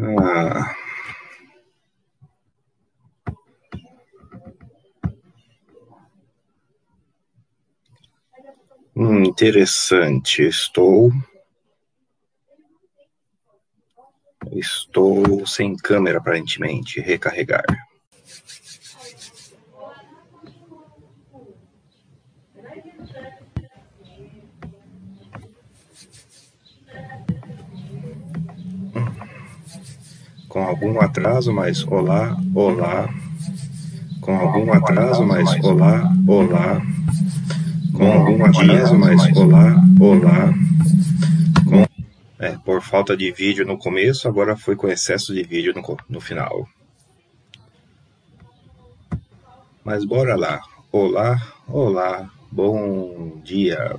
Ah. Hum, interessante. Estou. Estou sem câmera, aparentemente. Recarregar. com algum atraso, mas olá, olá. Com algum atraso, mas olá, olá. Com algum atraso, mas olá, olá. Com... É, por falta de vídeo no começo, agora foi com excesso de vídeo no, no final. Mas bora lá. Olá, olá, bom dia.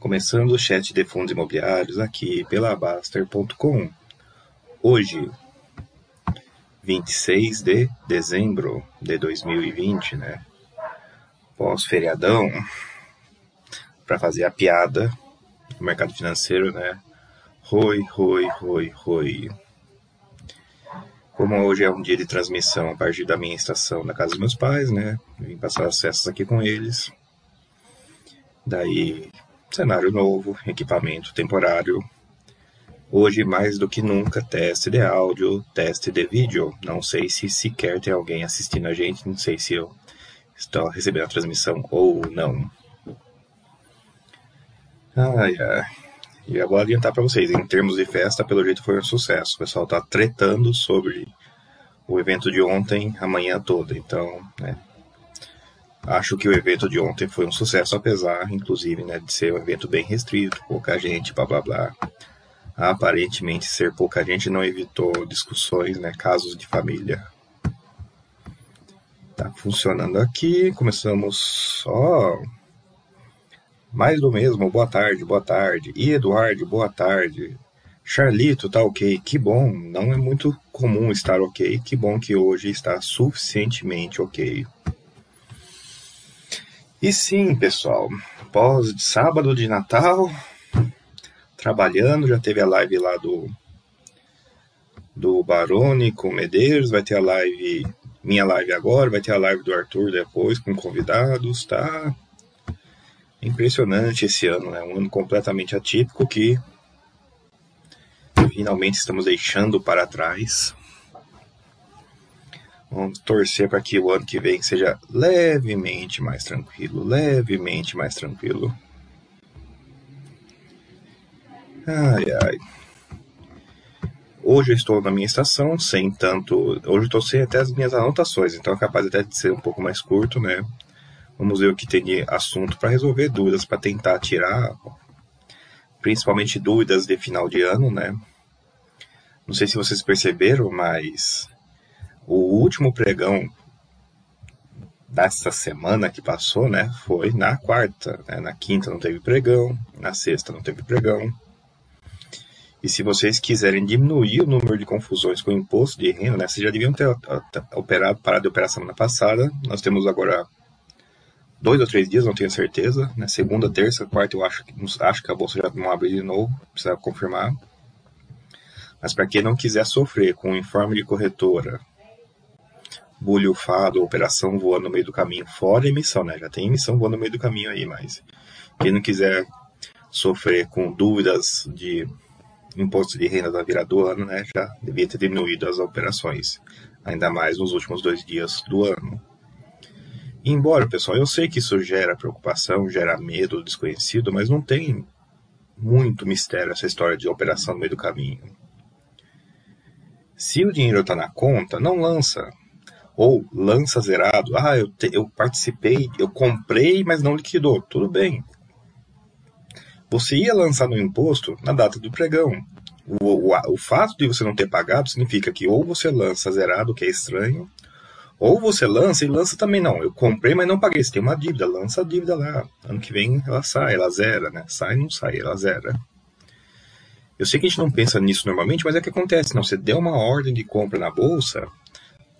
Começando o chat de fundos imobiliários aqui pela Baster.com hoje, 26 de dezembro de 2020, né? Pós-feriadão, para fazer a piada no mercado financeiro, né? Roi, roi, roi, roi. Como hoje é um dia de transmissão a partir da minha estação na casa dos meus pais, né? Vim passar acessos aqui com eles. Daí, cenário novo, equipamento temporário, Hoje, mais do que nunca, teste de áudio, teste de vídeo. Não sei se sequer tem alguém assistindo a gente, não sei se eu estou recebendo a transmissão ou não. Ai, ai. E eu vou adiantar para vocês, em termos de festa, pelo jeito foi um sucesso. O pessoal está tretando sobre o evento de ontem, amanhã toda. Então, né, acho que o evento de ontem foi um sucesso, apesar, inclusive, né, de ser um evento bem restrito, pouca gente, blá blá blá aparentemente ser pouca gente não evitou discussões, né, casos de família. Tá funcionando aqui, começamos só mais do mesmo, boa tarde, boa tarde. E Eduardo, boa tarde. Charlito, tá ok, que bom, não é muito comum estar ok, que bom que hoje está suficientemente ok. E sim, pessoal, pós sábado de Natal, trabalhando, já teve a live lá do do Barone com Medeiros, vai ter a live, minha live agora, vai ter a live do Arthur depois com convidados, tá? Impressionante esse ano, né? Um ano completamente atípico que finalmente estamos deixando para trás. Vamos torcer para que o ano que vem seja levemente mais tranquilo, levemente mais tranquilo. Ai, ai. Hoje eu estou na minha estação, sem tanto. Hoje eu estou sem até as minhas anotações, então é capaz até de ser um pouco mais curto, né? Vamos ver o que tem de assunto para resolver dúvidas, para tentar tirar, principalmente dúvidas de final de ano, né? Não sei se vocês perceberam, mas o último pregão dessa semana que passou, né, foi na quarta. Né? Na quinta não teve pregão, na sexta não teve pregão. E se vocês quiserem diminuir o número de confusões com o imposto de renda, né, vocês já deviam ter operado, parado de operar semana passada. Nós temos agora dois ou três dias, não tenho certeza. Né, segunda, terça, quarta, eu acho, acho que a bolsa já não abre de novo, precisa confirmar. Mas para quem não quiser sofrer com o informe de corretora, bulhufado, operação voando no meio do caminho, fora emissão, né? Já tem emissão voando no meio do caminho aí, mas quem não quiser sofrer com dúvidas de imposto de renda da virada do ano, né, já devia ter diminuído as operações, ainda mais nos últimos dois dias do ano. E embora, pessoal, eu sei que isso gera preocupação, gera medo desconhecido, mas não tem muito mistério essa história de operação no meio do caminho. Se o dinheiro está na conta, não lança. Ou lança zerado. Ah, eu, te, eu participei, eu comprei, mas não liquidou. Tudo bem, você ia lançar no imposto na data do pregão. O, o, o, fato de você não ter pagado significa que ou você lança zerado, que é estranho, ou você lança e lança também não. Eu comprei, mas não paguei. Você tem uma dívida, lança a dívida lá. Ano que vem ela sai, ela zera, né? Sai, não sai, ela zera. Eu sei que a gente não pensa nisso normalmente, mas é que acontece. Não, você deu uma ordem de compra na bolsa,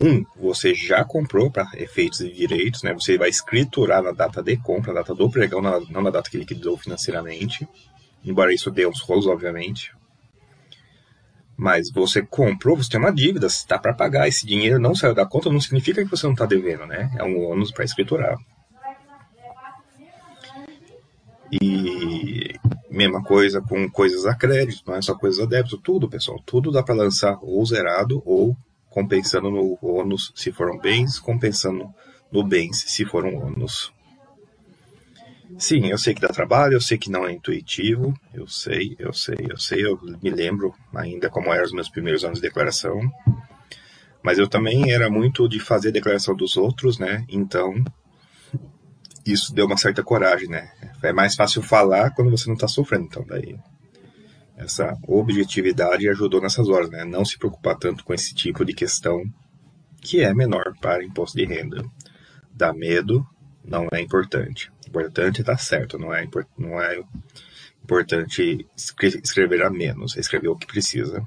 um, você já comprou para efeitos de direitos, né? Você vai escriturar na data de compra, na data do pregão, não na data que liquidou financeiramente. Embora isso dê uns rolos, obviamente. Mas você comprou, você tem uma dívida, está para pagar. Esse dinheiro não saiu da conta, não significa que você não está devendo, né? É um ônus para escriturar. E mesma coisa com coisas a crédito, não é só coisas a débito, tudo, pessoal. Tudo dá para lançar ou zerado ou compensando no ônus se foram bens, compensando no bens se foram ônus. Sim, eu sei que dá trabalho, eu sei que não é intuitivo, eu sei, eu sei, eu sei, eu me lembro ainda como eram os meus primeiros anos de declaração. Mas eu também era muito de fazer a declaração dos outros, né? Então, isso deu uma certa coragem, né? É mais fácil falar quando você não está sofrendo, então daí essa objetividade ajudou nessas horas, né? Não se preocupar tanto com esse tipo de questão que é menor para imposto de renda. Dá medo, não é importante. Importante está certo, não é, não é importante escrever a menos, é escrever o que precisa.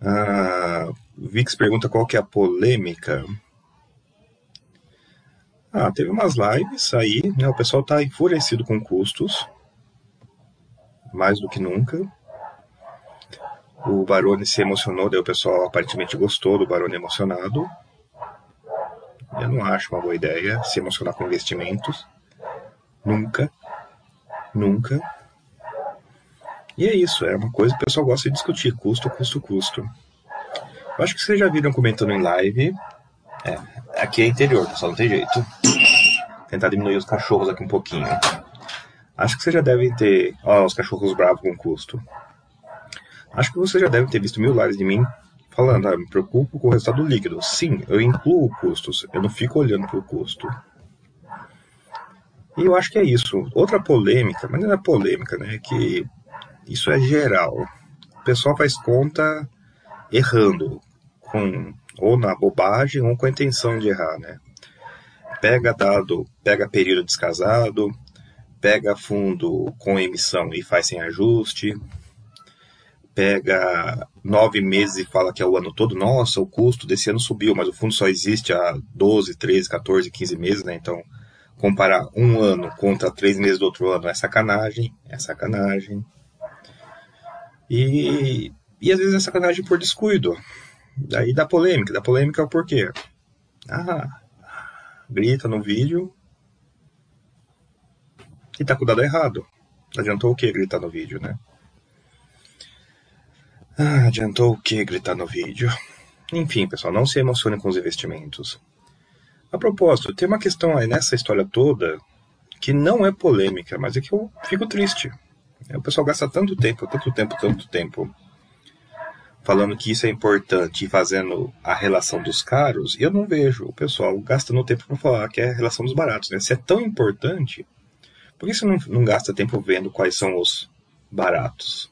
Ah, Vix pergunta qual que é a polêmica. Ah, teve umas lives aí, né? O pessoal tá enfurecido com custos. Mais do que nunca. O Barone se emocionou, daí o pessoal aparentemente gostou do Barone emocionado. Eu não acho uma boa ideia se emocionar com investimentos. Nunca. Nunca. E é isso, é uma coisa que o pessoal gosta de discutir, custo, custo, custo. Eu acho que vocês já viram comentando em live. É, aqui é interior, só não tem jeito. Tentar diminuir os cachorros aqui um pouquinho. Acho que vocês já devem ter. Ó, os cachorros bravos com custo. Acho que vocês já devem ter visto mil lives de mim falando, ah, me preocupo com o resultado líquido. Sim, eu incluo custos, eu não fico olhando para o custo. E eu acho que é isso. Outra polêmica, mas não é polêmica, né? Que isso é geral. O pessoal faz conta errando, com, ou na bobagem ou com a intenção de errar, né? Pega dado, pega período descasado, pega fundo com emissão e faz sem ajuste, pega nove meses e fala que é o ano todo, nossa, o custo desse ano subiu, mas o fundo só existe há 12, 13, 14, 15 meses, né? Então, comparar um ano contra três meses do outro ano é sacanagem, é sacanagem. E, e às vezes é sacanagem por descuido. Daí dá polêmica. Dá polêmica é o porquê. Ah, grita no vídeo e tá com o dado errado. Adiantou o que gritar no vídeo, né? Ah, adiantou o que gritar no vídeo? Enfim, pessoal, não se emocione com os investimentos. A propósito, tem uma questão aí nessa história toda que não é polêmica, mas é que eu fico triste. O pessoal gasta tanto tempo, tanto tempo, tanto tempo falando que isso é importante e fazendo a relação dos caros, eu não vejo o pessoal gastando tempo para falar que é a relação dos baratos. Né? Se é tão importante, por que você não, não gasta tempo vendo quais são os baratos?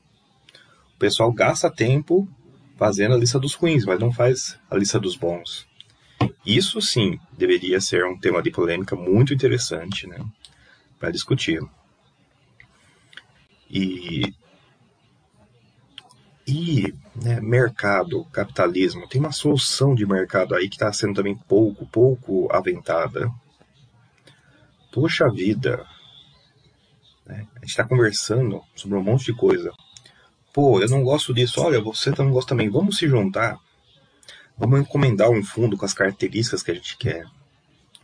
O pessoal gasta tempo fazendo a lista dos ruins, mas não faz a lista dos bons. Isso sim deveria ser um tema de polêmica muito interessante né, para discutir. E, e né, mercado, capitalismo, tem uma solução de mercado aí que está sendo também pouco, pouco aventada. Poxa vida, né, a gente está conversando sobre um monte de coisa. Pô, eu não gosto disso. Olha, você não gosta também. Vamos se juntar. Vamos encomendar um fundo com as características que a gente quer.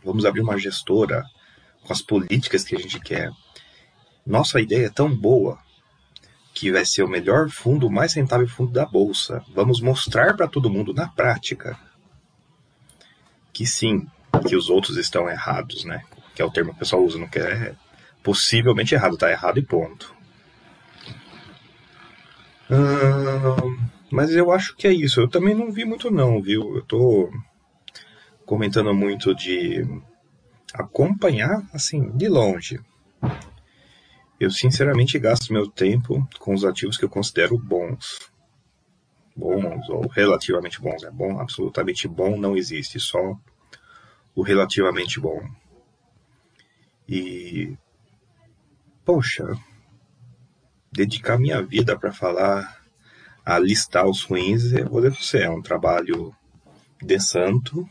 Vamos abrir uma gestora com as políticas que a gente quer. Nossa ideia é tão boa que vai ser o melhor fundo, o mais rentável fundo da bolsa. Vamos mostrar para todo mundo na prática que sim, que os outros estão errados, né? Que é o termo que o pessoal usa, não quer é possivelmente errado, tá errado e ponto. Hum, mas eu acho que é isso. Eu também não vi muito não, viu? Eu tô comentando muito de acompanhar assim de longe. Eu sinceramente gasto meu tempo com os ativos que eu considero bons. Bons ou relativamente bons. É bom, absolutamente bom não existe, só o relativamente bom. E poxa, dedicar minha vida para falar, a listar os ruins, eu vou dizer você, é um trabalho de santo,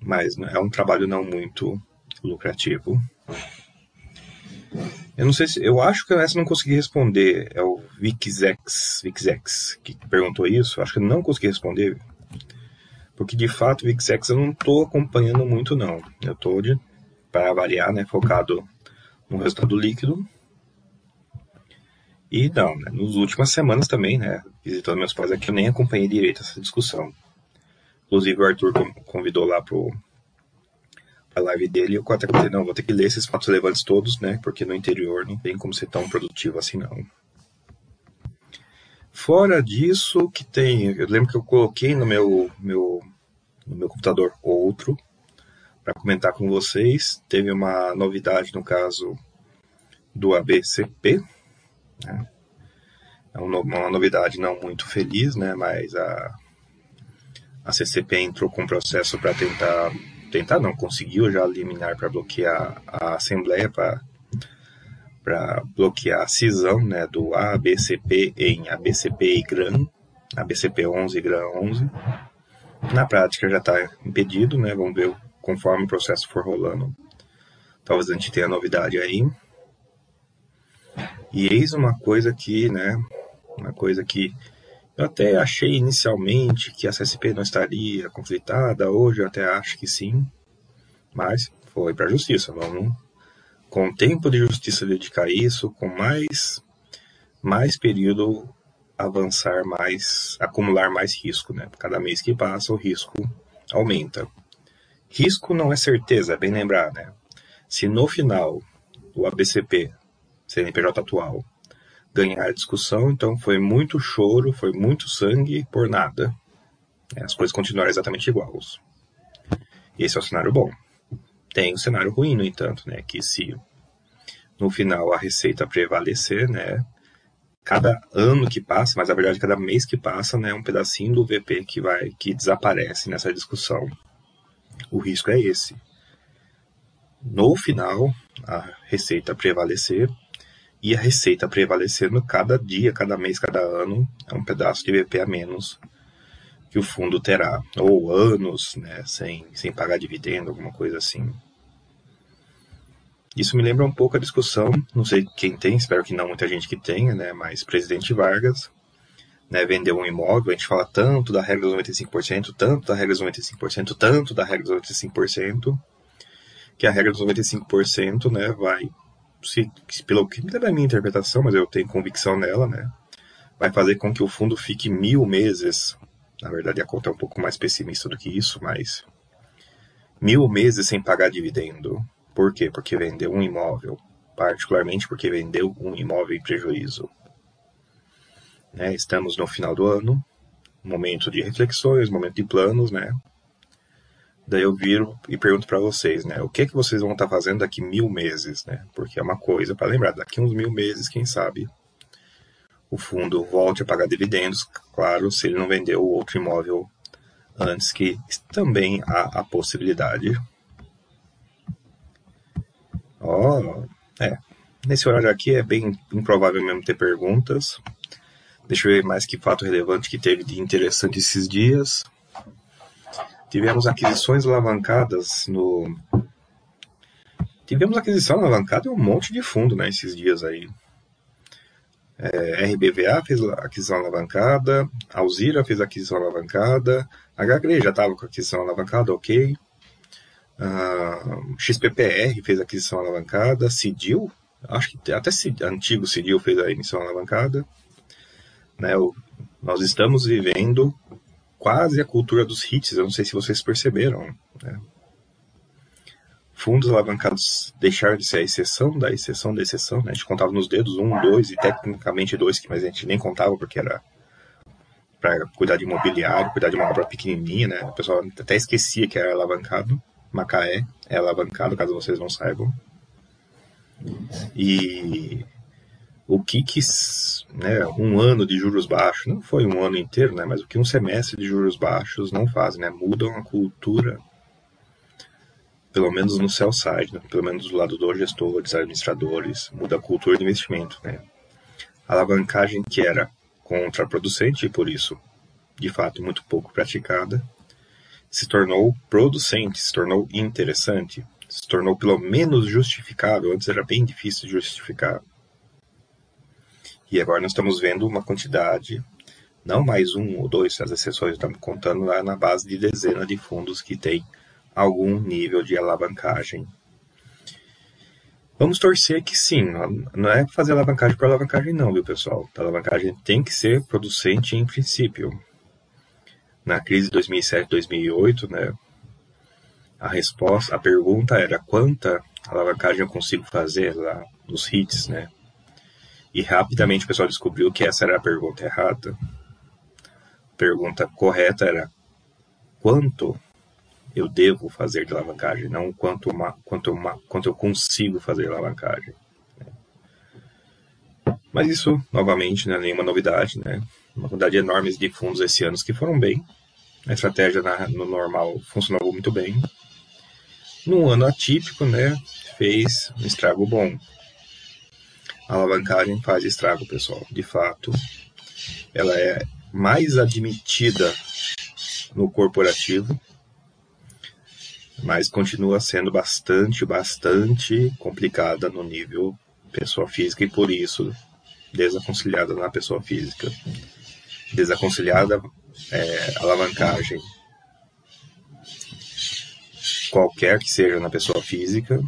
mas é um trabalho não muito lucrativo. Eu não sei se. Eu acho que essa não consegui responder. É o Vixex, Vixex que perguntou isso. Acho que eu não consegui responder. Porque de fato, Vixex eu não estou acompanhando muito, não. Eu estou, para variar, né, focado no resultado líquido. E não, né, nas últimas semanas também, né, visitando meus pais aqui, eu nem acompanhei direito essa discussão. Inclusive o Arthur convidou lá pro a live dele, eu até falei, não, vou ter que ler esses fatos relevantes todos, né? Porque no interior não tem como ser tão produtivo assim, não. Fora disso, que tem, eu lembro que eu coloquei no meu, meu, no meu computador outro, para comentar com vocês. Teve uma novidade no caso do ABCP, né? É uma novidade não muito feliz, né? Mas a, a CCP entrou com um processo para tentar tentar não, conseguiu já eliminar para bloquear a Assembleia para bloquear a cisão né, do ABCP em ABCP e GRAM, ABCP 11 e GRAM 11. Na prática já está impedido, né? Vamos ver conforme o processo for rolando. Talvez a gente tenha novidade aí. E eis uma coisa que, né? Uma coisa que eu até achei inicialmente que a CSP não estaria conflitada, hoje eu até acho que sim, mas foi para a justiça. Vamos, com tempo de justiça, dedicar isso, com mais, mais período, avançar mais, acumular mais risco. Né? Cada mês que passa, o risco aumenta. Risco não é certeza, é bem lembrar. Né? Se no final o ABCP, CNPJ atual, ganhar a discussão, então foi muito choro, foi muito sangue por nada. As coisas continuaram exatamente iguais. Esse é o cenário bom. Tem um cenário ruim, no entanto, né, que se no final a receita prevalecer, né, cada ano que passa, mas na verdade cada mês que passa, né, um pedacinho do VP que vai que desaparece nessa discussão. O risco é esse. No final, a receita prevalecer, e a receita prevalecendo cada dia, cada mês, cada ano, é um pedaço de VP a menos que o fundo terá, ou anos, né, sem, sem pagar dividendo, alguma coisa assim. Isso me lembra um pouco a discussão, não sei quem tem, espero que não muita gente que tenha, né, mas presidente Vargas, né, vendeu um imóvel, a gente fala tanto da regra dos 95%, tanto da regra dos 95%, tanto da regra dos 95%, que a regra dos 95%, né, vai se, pelo que é a minha interpretação, mas eu tenho convicção nela, né? Vai fazer com que o fundo fique mil meses. Na verdade, a conta é um pouco mais pessimista do que isso, mas mil meses sem pagar dividendo. Por quê? Porque vendeu um imóvel. Particularmente porque vendeu um imóvel em prejuízo. Né? Estamos no final do ano, momento de reflexões, momento de planos, né? Daí eu viro e pergunto para vocês, né? O que é que vocês vão estar tá fazendo daqui mil meses, né? Porque é uma coisa para lembrar, daqui uns mil meses, quem sabe, o fundo volte a pagar dividendos, claro, se ele não vendeu o outro imóvel antes, que também há a possibilidade. Ó, oh, é. Nesse horário aqui é bem improvável mesmo ter perguntas. Deixa eu ver mais que fato relevante que teve de interessante esses dias. Tivemos aquisições alavancadas no. Tivemos aquisição alavancada em um monte de fundo né, esses dias aí. É, RBVA fez aquisição alavancada, Alzira fez aquisição alavancada, HGRE já estava com aquisição alavancada, ok. Uh, XPPR fez aquisição alavancada, Cidil, acho que até antigo Cidil fez a emissão alavancada. Né, o, nós estamos vivendo quase a cultura dos hits, eu não sei se vocês perceberam. Né? Fundos alavancados deixaram de ser a exceção da exceção da exceção, né? A gente contava nos dedos um, dois e tecnicamente dois, mas a gente nem contava porque era para cuidar de imobiliário, cuidar de uma obra pequenininha, né? O pessoal até esquecia que era alavancado. Macaé é alavancado, caso vocês não saibam. E o que, que né, um ano de juros baixos, não foi um ano inteiro, né, mas o que um semestre de juros baixos não faz, né, mudam a cultura, pelo menos no sell side, né, pelo menos do lado dos gestores, administradores, muda a cultura de investimento. Né. A alavancagem que era contraproducente e por isso, de fato, muito pouco praticada, se tornou producente, se tornou interessante, se tornou pelo menos justificável. Antes era bem difícil de justificar. E agora nós estamos vendo uma quantidade, não mais um ou dois, as exceções estamos contando lá na base de dezenas de fundos que tem algum nível de alavancagem. Vamos torcer que sim, não é fazer alavancagem por alavancagem não, viu pessoal? A alavancagem tem que ser producente em princípio. Na crise de 2007-2008, né, a resposta, a pergunta era quanta alavancagem eu consigo fazer lá nos hits, né? E rapidamente o pessoal descobriu que essa era a pergunta errada. A pergunta correta era quanto eu devo fazer de alavancagem, não quanto, uma, quanto, uma, quanto eu consigo fazer de alavancagem. Né? Mas isso, novamente, não é nenhuma novidade, né? Uma quantidade enorme de fundos esse ano que foram bem. A estratégia na, no normal funcionou muito bem. Num ano atípico, né? Fez um estrago bom. A alavancagem faz estrago, pessoal. De fato, ela é mais admitida no corporativo, mas continua sendo bastante, bastante complicada no nível pessoa física e por isso desaconselhada na pessoa física. Desaconselhada é, alavancagem qualquer que seja na pessoa física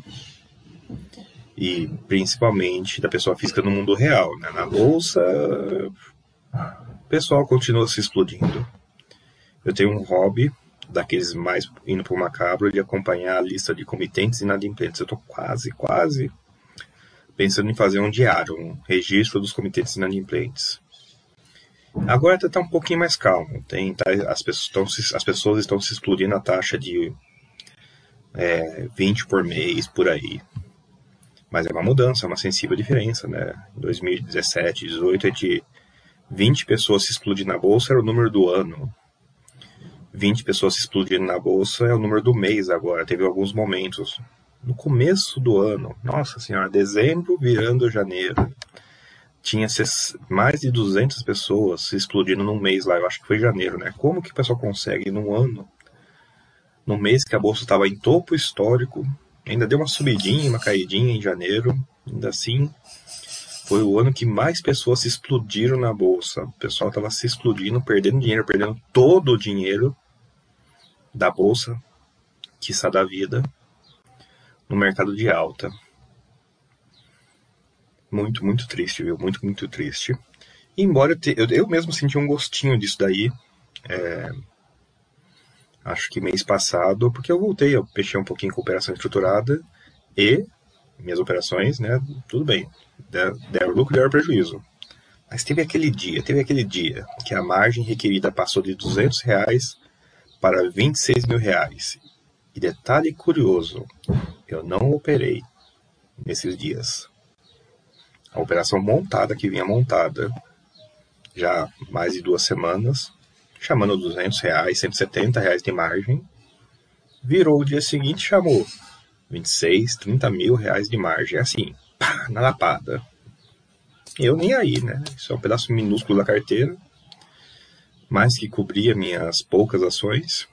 e principalmente da pessoa física no mundo real. Né? Na bolsa, o pessoal continua se explodindo. Eu tenho um hobby, daqueles mais indo para o macabro, de acompanhar a lista de comitentes e inadimplentes. Eu estou quase, quase pensando em fazer um diário, um registro dos comitentes inadimplentes. Agora está um pouquinho mais calmo. Tem, tá, as, pessoas estão, as pessoas estão se explodindo a taxa de é, 20 por mês, por aí. Mas é uma mudança, é uma sensível diferença, né? Em 2017, 2018, é de 20 pessoas se explodindo na bolsa era o número do ano. 20 pessoas se explodindo na bolsa é o número do mês agora. Teve alguns momentos. No começo do ano, nossa senhora, dezembro virando janeiro, tinha mais de 200 pessoas se explodindo num mês lá. Eu acho que foi janeiro, né? Como que o pessoal consegue num ano, num mês que a bolsa estava em topo histórico, Ainda deu uma subidinha, uma caidinha em janeiro. Ainda assim, foi o ano que mais pessoas se explodiram na bolsa. O pessoal estava se explodindo, perdendo dinheiro, perdendo todo o dinheiro da bolsa, que está da vida, no mercado de alta. Muito, muito triste, viu? Muito, muito triste. Embora eu, te, eu, eu mesmo senti um gostinho disso daí, é, acho que mês passado, porque eu voltei, eu fechei um pouquinho com operação estruturada e minhas operações, né, tudo bem, deram lucro, deram prejuízo. Mas teve aquele dia, teve aquele dia que a margem requerida passou de 200 reais para 26 mil reais. E detalhe curioso, eu não operei nesses dias. A operação montada que vinha montada já mais de duas semanas chamando 200 reais, 170 reais de margem. Virou o dia seguinte, chamou 26, 30 mil reais de margem. Assim, pá, na lapada. Eu nem aí, né? Isso é um pedaço minúsculo da carteira, mais que cobria minhas poucas ações.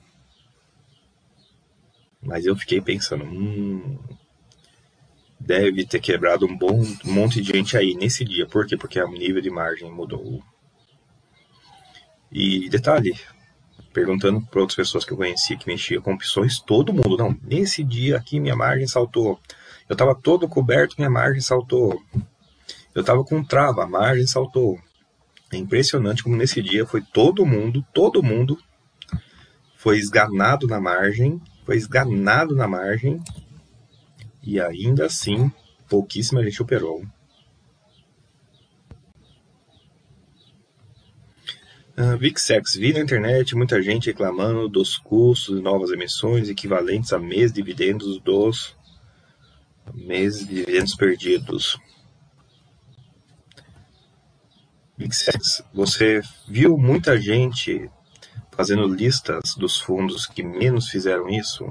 Mas eu fiquei pensando, hum, deve ter quebrado um bom um monte de gente aí nesse dia. Por quê? Porque o nível de margem mudou. E detalhe, perguntando para outras pessoas que eu conhecia que mexia com opções, todo mundo, não, nesse dia aqui minha margem saltou. Eu estava todo coberto, minha margem saltou. Eu estava com trava, a margem saltou. É impressionante como nesse dia foi todo mundo, todo mundo foi esganado na margem, foi esganado na margem e ainda assim pouquíssima gente operou. VIXEX, vi na internet muita gente reclamando dos custos de novas emissões equivalentes a mês de dividendos dos meses de dividendos perdidos. VIXEX, você viu muita gente fazendo listas dos fundos que menos fizeram isso?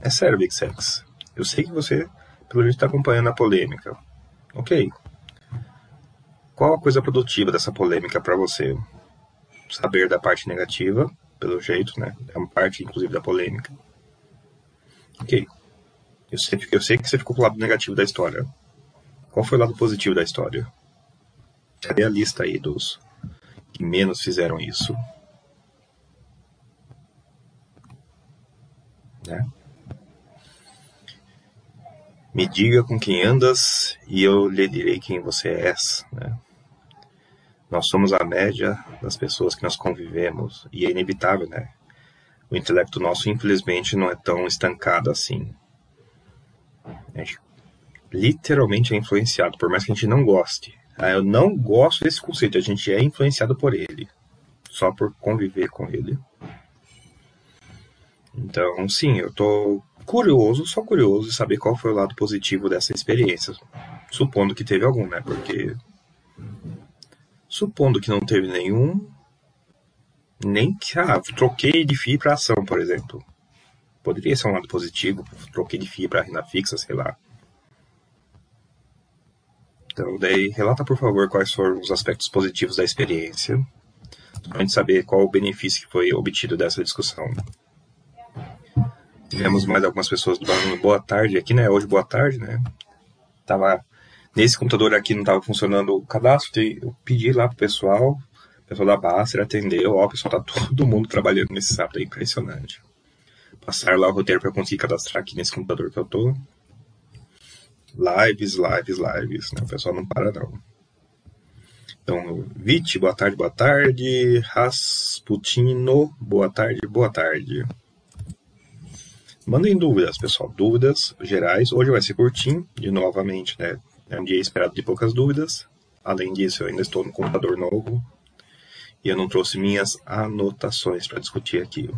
É sério, VIXEX. Eu sei que você, pelo jeito, está acompanhando a polêmica. Ok, qual a coisa produtiva dessa polêmica para você? Saber da parte negativa, pelo jeito, né? É uma parte, inclusive, da polêmica. Ok. Eu sei, eu sei que você ficou com o lado negativo da história. Qual foi o lado positivo da história? Cadê a lista aí dos que menos fizeram isso? Né? Me diga com quem andas e eu lhe direi quem você és. Né? Nós somos a média das pessoas que nós convivemos e é inevitável, né? O intelecto nosso, infelizmente, não é tão estancado assim. A gente literalmente é influenciado, por mais que a gente não goste. Ah, eu não gosto desse conceito, a gente é influenciado por ele, só por conviver com ele. Então, sim, eu tô curioso, só curioso de saber qual foi o lado positivo dessa experiência. Supondo que teve algum, né? Porque. Supondo que não teve nenhum. Nem que. Ah, troquei de FII para ação, por exemplo. Poderia ser um lado positivo. Troquei de FII para renda fixa, sei lá. Então, daí, relata por favor quais foram os aspectos positivos da experiência. Pra gente saber qual o benefício que foi obtido dessa discussão. Tivemos mais algumas pessoas dando boa tarde aqui, né? Hoje, boa tarde, né? Tava. Nesse computador aqui não estava funcionando o cadastro, eu pedi lá pro pessoal, o pessoal da Baster atendeu, ó, o pessoal tá todo mundo trabalhando nesse sábado, é impressionante. Passar lá o roteiro para conseguir cadastrar aqui nesse computador que eu tô. Lives, lives, lives, né? O pessoal não para não. Então, Vit, boa tarde, boa tarde. Rasputino, boa tarde, boa tarde. Mandem dúvidas, pessoal. Dúvidas gerais. Hoje vai ser curtinho, de novamente, né? É um dia esperado de poucas dúvidas. Além disso, eu ainda estou no computador novo e eu não trouxe minhas anotações para discutir aqui.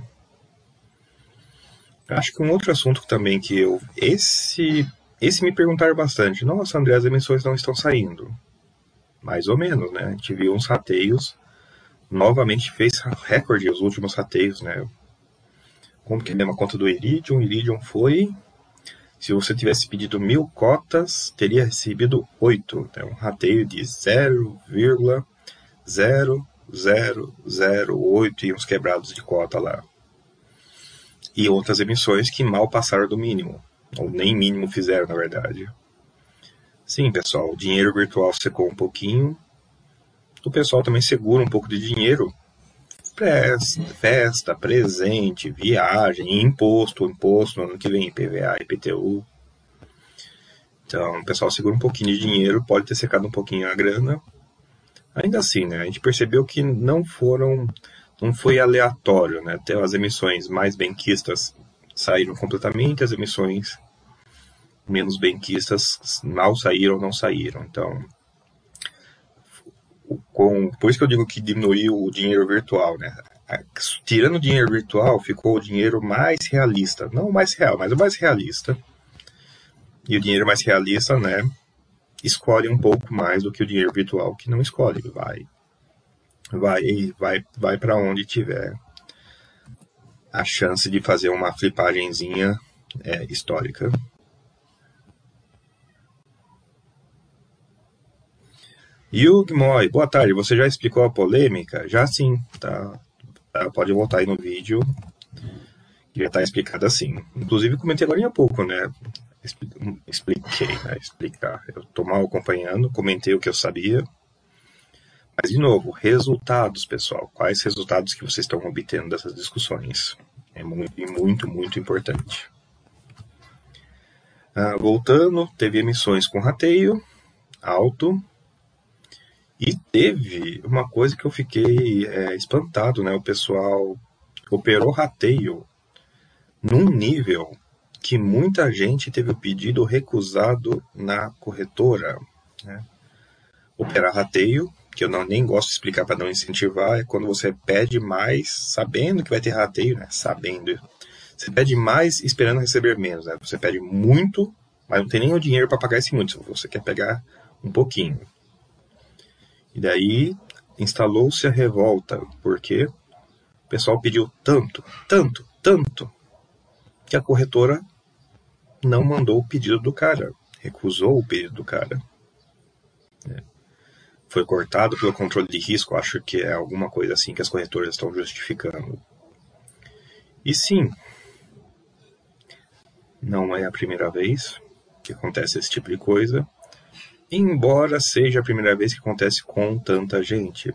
Acho que um outro assunto também que eu. Esse, esse me perguntaram bastante. Nossa, André, as emissões não estão saindo. Mais ou menos, né? Viu uns rateios. Novamente fez recorde os últimos rateios, né? como que é a mesma conta do Iridium. Iridium foi, se você tivesse pedido mil cotas, teria recebido oito. É um rateio de 0,0008 e uns quebrados de cota lá. E outras emissões que mal passaram do mínimo, ou nem mínimo fizeram, na verdade. Sim, pessoal, dinheiro virtual secou um pouquinho. O pessoal também segura um pouco de dinheiro festa, presente, viagem, imposto, imposto no ano que vem, IPVA, IPTU. Então, o pessoal segura um pouquinho de dinheiro, pode ter secado um pouquinho a grana. Ainda assim, né, a gente percebeu que não foram, não foi aleatório, né, até as emissões mais benquistas saíram completamente, as emissões menos benquistas mal saíram ou não saíram. Então, com, por isso que eu digo que diminuiu o dinheiro virtual, né? Tirando o dinheiro virtual, ficou o dinheiro mais realista. Não o mais real, mas o mais realista. E o dinheiro mais realista, né? Escolhe um pouco mais do que o dinheiro virtual que não escolhe. Vai, vai, vai, vai para onde tiver a chance de fazer uma flipagenzinha é, histórica. Yug Moy, boa tarde. Você já explicou a polêmica? Já sim, tá. tá pode voltar aí no vídeo. Que já está explicado assim. Inclusive, comentei agora há pouco, né? Expliquei, né? Explicar. Eu estou mal acompanhando, comentei o que eu sabia. Mas, de novo, resultados, pessoal. Quais resultados que vocês estão obtendo dessas discussões? É muito, muito, muito importante. Ah, voltando, teve emissões com rateio alto, e teve uma coisa que eu fiquei é, espantado, né? O pessoal operou rateio num nível que muita gente teve o pedido recusado na corretora. Né? Operar rateio, que eu não, nem gosto de explicar para não incentivar, é quando você pede mais sabendo que vai ter rateio, né? Sabendo. Você pede mais esperando receber menos, né? Você pede muito, mas não tem nem o dinheiro para pagar esse muito. Você quer pegar um pouquinho. E daí instalou-se a revolta, porque o pessoal pediu tanto, tanto, tanto, que a corretora não mandou o pedido do cara, recusou o pedido do cara. É. Foi cortado pelo controle de risco, acho que é alguma coisa assim que as corretoras estão justificando. E sim, Não é a primeira vez que acontece esse tipo de coisa, embora seja a primeira vez que acontece com tanta gente.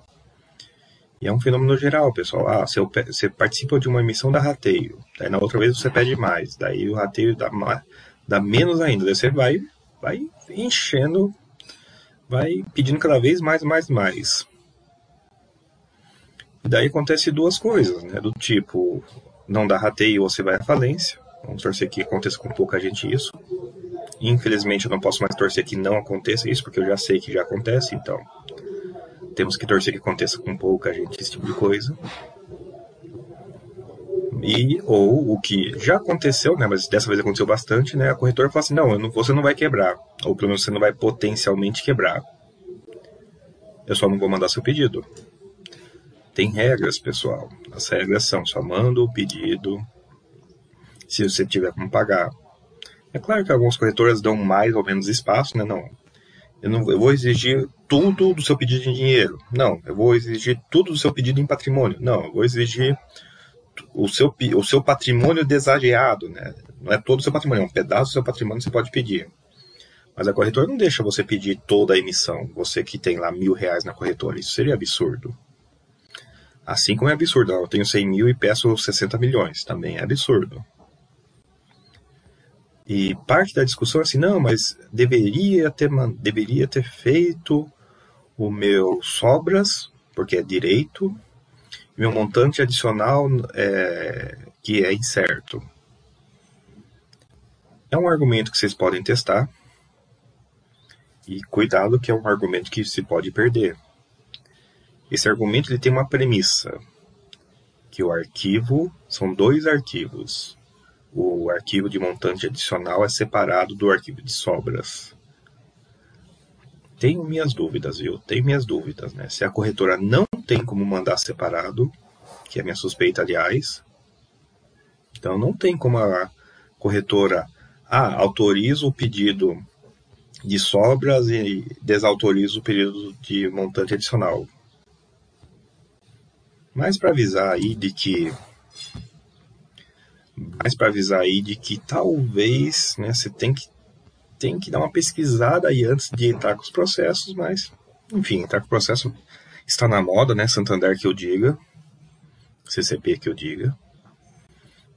E é um fenômeno geral, pessoal. Ah, você, você participa de uma emissão da rateio, daí na outra vez você pede mais, daí o rateio dá, dá menos ainda, daí você vai, vai enchendo, vai pedindo cada vez mais, mais, mais. E daí acontece duas coisas, né? Do tipo, não dá rateio, você vai à falência. Vamos torcer que aconteça com pouca gente isso. Infelizmente eu não posso mais torcer que não aconteça isso, porque eu já sei que já acontece, então temos que torcer que aconteça com pouca gente esse tipo de coisa. E, ou o que já aconteceu, né, mas dessa vez aconteceu bastante, né, a corretora fala assim, não, não, você não vai quebrar, ou pelo menos você não vai potencialmente quebrar. Eu só não vou mandar seu pedido. Tem regras, pessoal. As regras são só manda o pedido se você tiver como pagar. É claro que algumas corretoras dão mais ou menos espaço, né? Não. Eu não eu vou exigir tudo do seu pedido em dinheiro. Não. Eu vou exigir tudo do seu pedido em patrimônio. Não. Eu vou exigir o seu, o seu patrimônio desageado, né? Não é todo o seu patrimônio, é um pedaço do seu patrimônio que você pode pedir. Mas a corretora não deixa você pedir toda a emissão. Você que tem lá mil reais na corretora. Isso seria absurdo. Assim como é absurdo, eu tenho 100 mil e peço 60 milhões, também é absurdo. E parte da discussão é assim, não, mas deveria ter, deveria ter feito o meu sobras, porque é direito, meu montante adicional é, que é incerto. É um argumento que vocês podem testar, e cuidado que é um argumento que se pode perder. Esse argumento ele tem uma premissa, que o arquivo são dois arquivos. O arquivo de montante adicional é separado do arquivo de sobras. Tenho minhas dúvidas, viu? Tenho minhas dúvidas, né? Se a corretora não tem como mandar separado, que é minha suspeita, aliás, então não tem como a corretora ah, autoriza o pedido de sobras e desautoriza o pedido de montante adicional. Mas para avisar aí de que mais para avisar aí de que talvez, né, você tem que tem que dar uma pesquisada aí antes de entrar com os processos, mas enfim, entrar com o processo está na moda, né, Santander que eu diga, CCP que eu diga,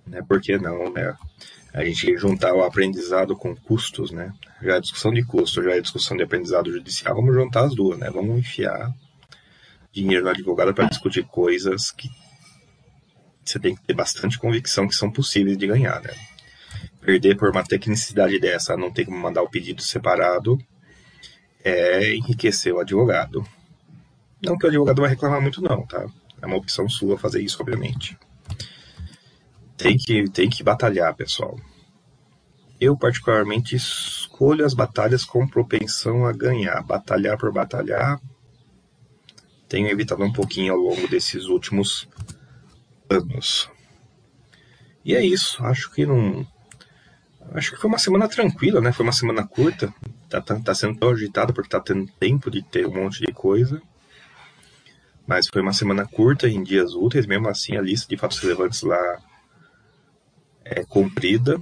né, por que não, né, a gente juntar o aprendizado com custos, né, já é discussão de custo, já é discussão de aprendizado judicial, vamos juntar as duas, né, vamos enfiar dinheiro no advogado para discutir coisas que você tem que ter bastante convicção que são possíveis de ganhar, né? Perder por uma tecnicidade dessa, não ter como mandar o pedido separado, é enriquecer o advogado. Não que o advogado vai reclamar muito, não, tá? É uma opção sua fazer isso, obviamente. Tem que, tem que batalhar, pessoal. Eu, particularmente, escolho as batalhas com propensão a ganhar. Batalhar por batalhar, tenho evitado um pouquinho ao longo desses últimos anos. E é isso, acho que não. Acho que foi uma semana tranquila, né? Foi uma semana curta. Tá, tá, tá sendo tão agitada porque tá tendo tempo de ter um monte de coisa. Mas foi uma semana curta em dias úteis, mesmo assim a lista de fatos relevantes lá é comprida.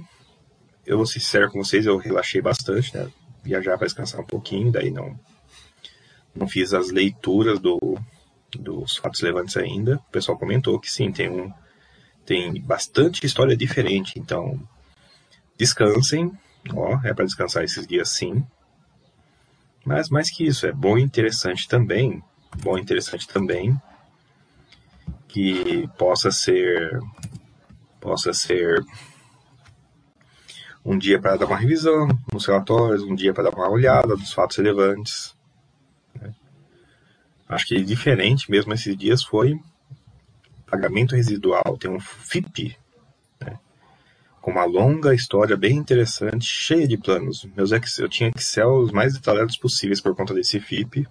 Eu vou ser sincero com vocês, eu relaxei bastante, né? Viajar para descansar um pouquinho, daí não não fiz as leituras do, dos fatos relevantes ainda. O pessoal comentou que sim, tem um tem bastante história diferente, então descansem, ó, é para descansar esses dias sim. Mas mais que isso, é bom e interessante também, bom e interessante também que possa ser possa ser um dia para dar uma revisão nos relatórios, um dia para dar uma olhada nos fatos relevantes, acho que diferente mesmo esses dias foi pagamento residual. Tem um FIP, né, com uma longa história bem interessante, cheia de planos. Meus eu tinha Excel os mais detalhados possíveis por conta desse FIP.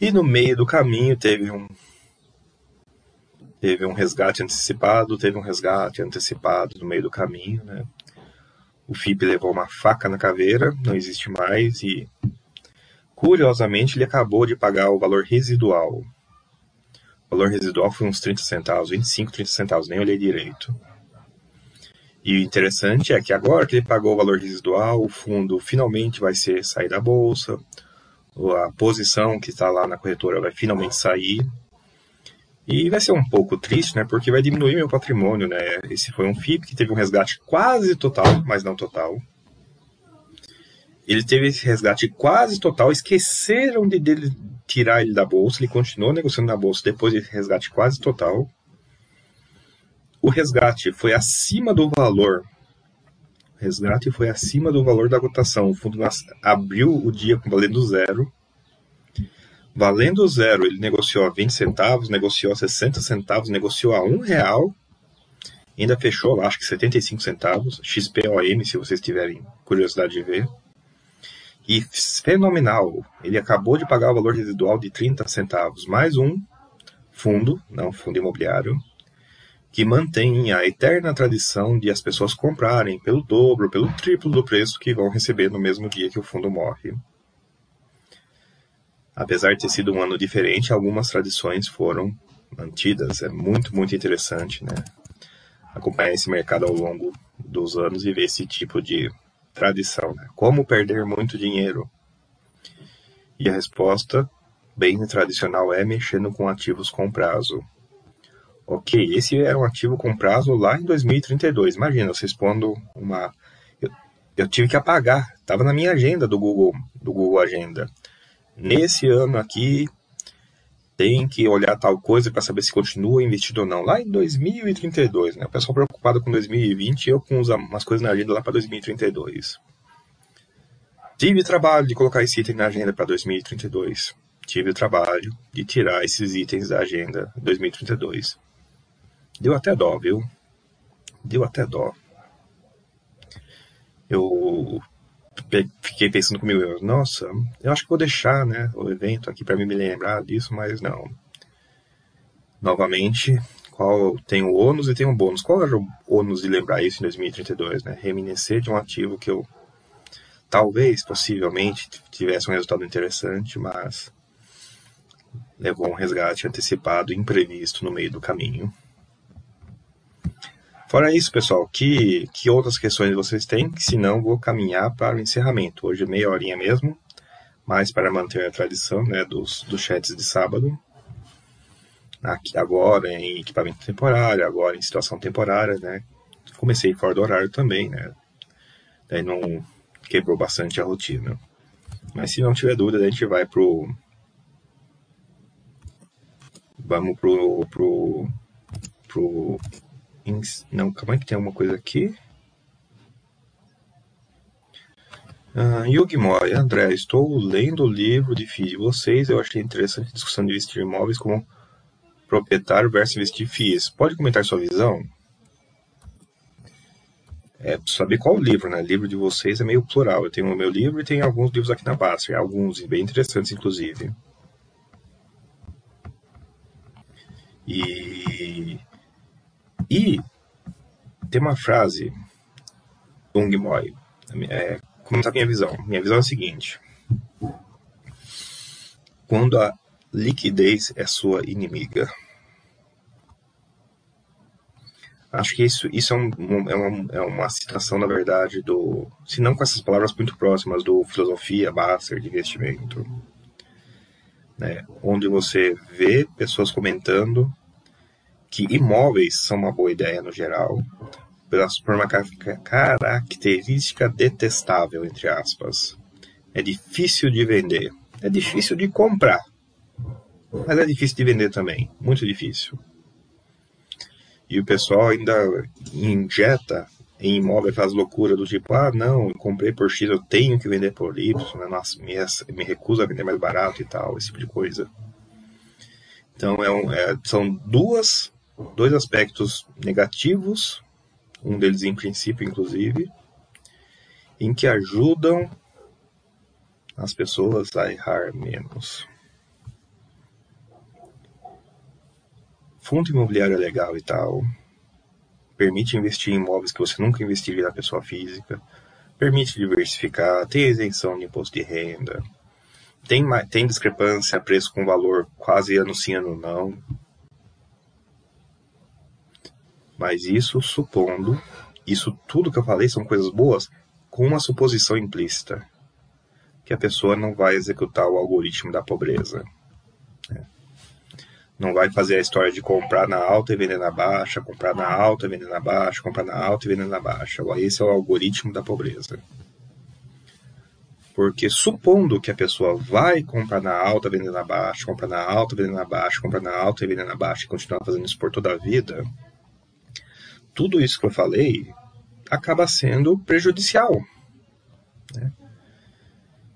E no meio do caminho teve um teve um resgate antecipado, teve um resgate antecipado no meio do caminho, né? O FIP levou uma faca na caveira, não existe mais e Curiosamente, ele acabou de pagar o valor residual. O valor residual foi uns 30 centavos, 25, 30 centavos, nem olhei direito. E o interessante é que agora que ele pagou o valor residual, o fundo finalmente vai ser sair da bolsa, a posição que está lá na corretora vai finalmente sair. E vai ser um pouco triste, né? Porque vai diminuir meu patrimônio, né? Esse foi um FIP que teve um resgate quase total, mas não total. Ele teve esse resgate quase total, esqueceram de dele tirar ele da bolsa, ele continuou negociando na bolsa depois desse resgate quase total. O resgate foi acima do valor. O resgate foi acima do valor da cotação. O fundo abriu o dia valendo zero. Valendo zero, ele negociou a 20 centavos, negociou a 60 centavos, negociou a um real. Ainda fechou, acho que 75 centavos. XPOM, se vocês tiverem curiosidade de ver. E fenomenal, ele acabou de pagar o valor residual de 30 centavos, mais um fundo, não fundo imobiliário, que mantém a eterna tradição de as pessoas comprarem pelo dobro, pelo triplo do preço que vão receber no mesmo dia que o fundo morre. Apesar de ter sido um ano diferente, algumas tradições foram mantidas. É muito, muito interessante, né? Acompanhar esse mercado ao longo dos anos e ver esse tipo de tradição. Né? Como perder muito dinheiro? E a resposta, bem tradicional, é mexendo com ativos com prazo. Ok, esse era um ativo com prazo lá em 2032. Imagina, vocês pondo uma. Eu, eu tive que apagar, estava na minha agenda do Google, do Google Agenda. Nesse ano aqui, tem que olhar tal coisa para saber se continua investido ou não. Lá em 2032, né? O pessoal preocupado com 2020 e eu com umas coisas na agenda lá para 2032. Tive trabalho de colocar esse item na agenda para 2032. Tive o trabalho de tirar esses itens da agenda 2032. Deu até dó, viu? Deu até dó. Eu fiquei pensando comigo, nossa, eu acho que vou deixar, né, o evento aqui para me lembrar disso, mas não. Novamente, qual tem o ônus e tem o bônus. Qual era o ônus de lembrar isso em 2032, né? Reminiscer de um ativo que eu talvez, possivelmente, tivesse um resultado interessante, mas levou um resgate antecipado, imprevisto no meio do caminho. Fora isso, pessoal, que, que outras questões vocês têm? Que senão vou caminhar para o encerramento. Hoje é meia horinha mesmo, mas para manter a tradição né, dos, dos chats de sábado. Aqui agora em equipamento temporário, agora em situação temporária, né? Comecei fora do horário também, né? Daí não quebrou bastante a rotina. Mas se não tiver dúvida, a gente vai pro. Vamos pro. pro. pro não, calma aí que tem alguma coisa aqui. Uh, Yugi Mori, André, estou lendo o livro de FII de vocês. Eu achei interessante a discussão de investir em imóveis como proprietário versus investir FIIs. Pode comentar sua visão? É saber qual livro, né? O livro de vocês é meio plural. Eu tenho o meu livro e tem alguns livros aqui na base, alguns bem interessantes, inclusive. E e tem uma frase do Moy, é, comentar minha visão. Minha visão é a seguinte: quando a liquidez é sua inimiga. Acho que isso, isso é, um, é, uma, é uma citação, na verdade, do. Se não com essas palavras muito próximas, do Filosofia Baster de Investimento. Né, onde você vê pessoas comentando que imóveis são uma boa ideia no geral, por uma característica detestável, entre aspas. É difícil de vender. É difícil de comprar. Mas é difícil de vender também. Muito difícil. E o pessoal ainda injeta em imóvel faz loucura do tipo, ah, não, eu comprei por X, eu tenho que vender por Y, né? nossa, me, me recuso a vender mais barato e tal, esse tipo de coisa. Então é um, é, são duas dois aspectos negativos, um deles em princípio, inclusive, em que ajudam as pessoas a errar menos. Fundo imobiliário é legal e tal. Permite investir em imóveis que você nunca investiria na pessoa física. Permite diversificar. Tem isenção de imposto de renda. Tem, tem discrepância preço com valor quase ano sim, ano não. Mas isso supondo Isso tudo que eu falei são coisas boas com uma suposição implícita que a pessoa não vai executar o algoritmo da pobreza. Né? Não vai fazer a história de comprar na alta e vender na baixa, comprar na alta e vender na baixa, comprar na alta e vender na baixa. Esse é o algoritmo da pobreza. Porque supondo que a pessoa vai comprar na alta, vender na baixa, comprar na alta, vender na baixa, comprar na alta e vender na baixa e continuar fazendo isso por toda a vida, tudo isso que eu falei acaba sendo prejudicial. Né?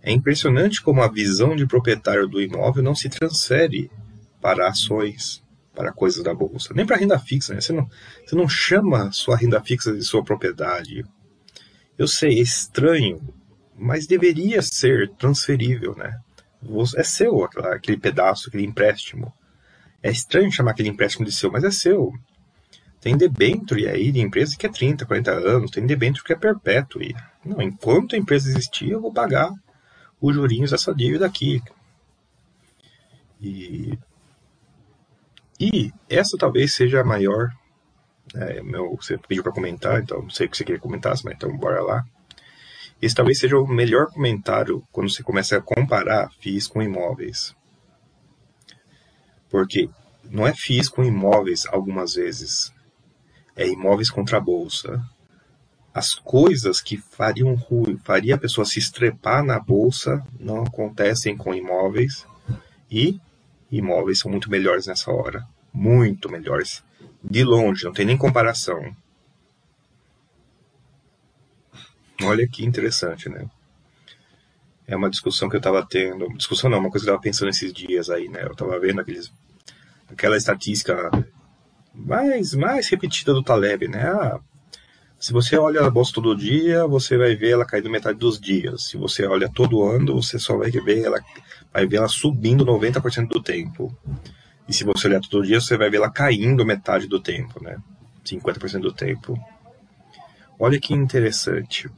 É impressionante como a visão de proprietário do imóvel não se transfere para ações, para coisas da bolsa, nem para renda fixa. Né? Você, não, você não chama sua renda fixa de sua propriedade. Eu sei, é estranho mas deveria ser transferível, né? É seu aquele pedaço, aquele empréstimo. É estranho chamar aquele empréstimo de seu, mas é seu. Tem debênture aí de empresa que é 30, 40 anos, tem debênture que é perpétuo. E, não, enquanto a empresa existir, eu vou pagar os jurinhos dessa dívida aqui. E, e essa talvez seja a maior. É, meu, você pediu para comentar, então não sei o que você queria comentar, mas então bora lá. Esse talvez seja o melhor comentário quando você começa a comparar FIIs com imóveis. Porque não é FIIs com imóveis algumas vezes. É imóveis contra a bolsa. As coisas que fariam ruim, faria a pessoa se estrepar na bolsa, não acontecem com imóveis. E imóveis são muito melhores nessa hora. Muito melhores. De longe, não tem nem comparação. Olha que interessante, né? É uma discussão que eu estava tendo. Discussão não, uma coisa que eu estava pensando esses dias aí, né? Eu estava vendo aqueles, aquela estatística mais, mais repetida do Taleb, né? Ah, se você olha a bolsa todo dia, você vai ver ela caindo metade dos dias. Se você olha todo ano, você só vai ver ela, vai ver ela subindo 90% do tempo. E se você olhar todo dia, você vai ver ela caindo metade do tempo, né? 50% do tempo. Olha que interessante.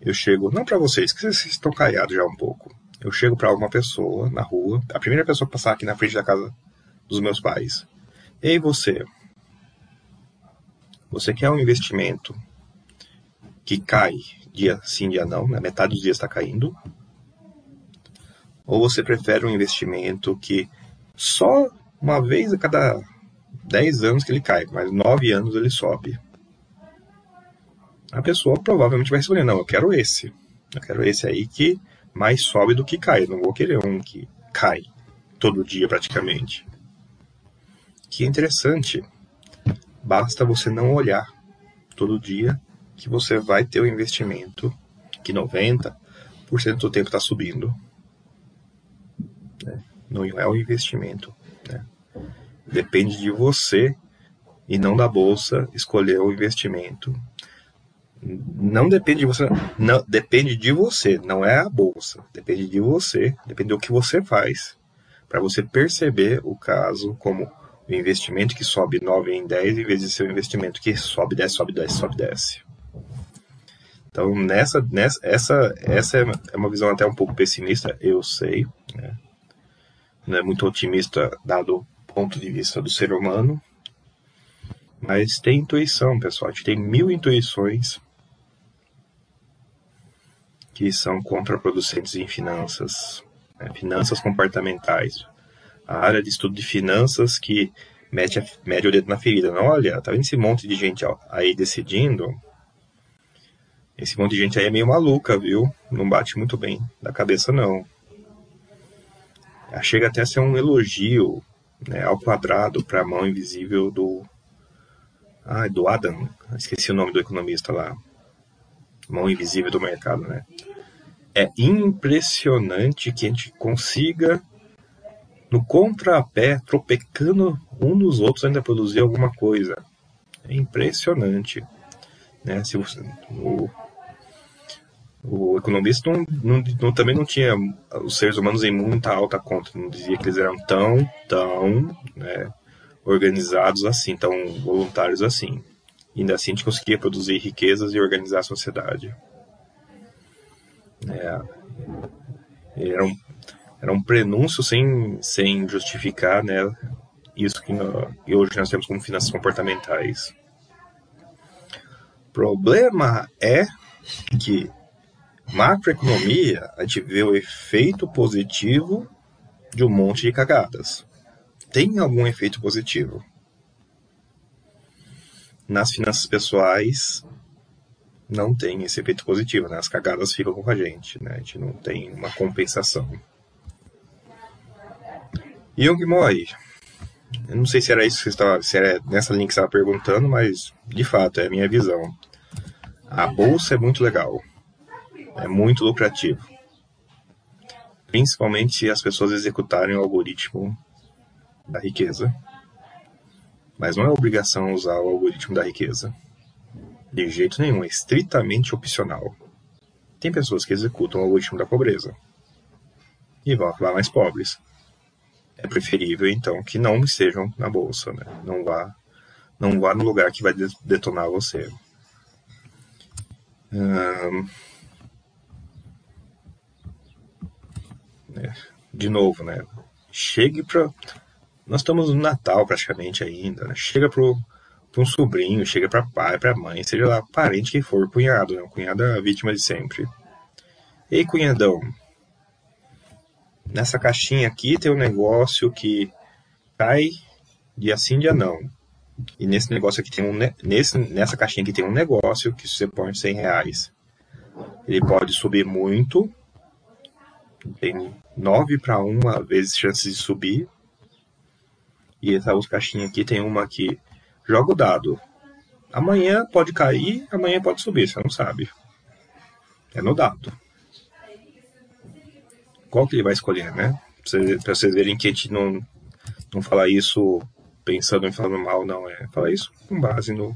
Eu chego, não para vocês, que vocês estão caiados já um pouco. Eu chego para alguma pessoa na rua, a primeira pessoa que passar aqui na frente da casa dos meus pais. Ei, você. Você quer um investimento que cai dia sim, dia não, né? metade dos dias está caindo? Ou você prefere um investimento que só uma vez a cada 10 anos que ele cai, mas 9 anos ele sobe? a pessoa provavelmente vai responder: não, eu quero esse. Eu quero esse aí que mais sobe do que cai. Eu não vou querer um que cai todo dia praticamente. Que interessante. Basta você não olhar todo dia que você vai ter o um investimento que 90% do tempo está subindo. Né? Não é o investimento. Né? Depende de você e não da bolsa escolher o investimento não depende de você, não depende de você, não é a bolsa, depende de você, depende do que você faz para você perceber o caso como o investimento que sobe 9 em 10 em vez de ser o investimento que sobe 10, sobe 10, sobe 10. Então, nessa, nessa essa, essa é uma visão até um pouco pessimista, eu sei, né? não é muito otimista dado o ponto de vista do ser humano, mas tem intuição, pessoal. A gente tem mil intuições que são contraproducentes em finanças, né? finanças comportamentais. A área de estudo de finanças que mete, a, mete o dedo na ferida. Não, olha, tá vendo esse monte de gente aí decidindo? Esse monte de gente aí é meio maluca, viu? Não bate muito bem da cabeça, não. Chega até a ser um elogio né, ao quadrado para a mão invisível do. Ah, do Adam. Esqueci o nome do economista lá. Mão invisível do mercado, né? é impressionante que a gente consiga, no contrapé, tropecando um nos outros, ainda produzir alguma coisa. É impressionante. Né? Se você, o, o economista não, não, não, também não tinha os seres humanos em muita alta conta, não dizia que eles eram tão, tão né, organizados assim, tão voluntários assim. Ainda assim a gente conseguia produzir riquezas e organizar a sociedade. É, era, um, era um prenúncio sem, sem justificar né, isso que, que hoje nós temos como finanças comportamentais. problema é que macroeconomia a gente vê o efeito positivo de um monte de cagadas. Tem algum efeito positivo. Nas finanças pessoais, não tem esse efeito positivo, né? As cagadas ficam com a gente, né? A gente não tem uma compensação. Jung Moy. Eu não sei se era isso que estava, se era nessa linha que você estava perguntando, mas de fato é a minha visão. A bolsa é muito legal, é muito lucrativo, principalmente se as pessoas executarem o algoritmo da riqueza. Mas não é obrigação usar o algoritmo da riqueza. De jeito nenhum, é estritamente opcional. Tem pessoas que executam o algoritmo da pobreza e vão acabar mais pobres. É preferível, então, que não estejam na bolsa, né? Não vá, não vá no lugar que vai detonar você. Né? De novo, né? Chegue para. Nós estamos no Natal praticamente ainda. Né? Chega para um sobrinho, chega para pai, para mãe, seja lá parente que for, cunhado, né? O cunhado é vítima de sempre. Ei, cunhadão, nessa caixinha aqui tem um negócio que cai dia sim, dia não. E nesse negócio aqui tem um nesse, nessa caixinha aqui tem um negócio que você põe 100 reais. Ele pode subir muito. Tem 9 para 1 vezes chances de subir. E essa outra caixinha aqui tem uma que joga o dado. Amanhã pode cair, amanhã pode subir, você não sabe. É no dado. Qual que ele vai escolher, né? Para vocês verem que a gente não, não fala isso pensando em falando mal, não. É falar isso com base no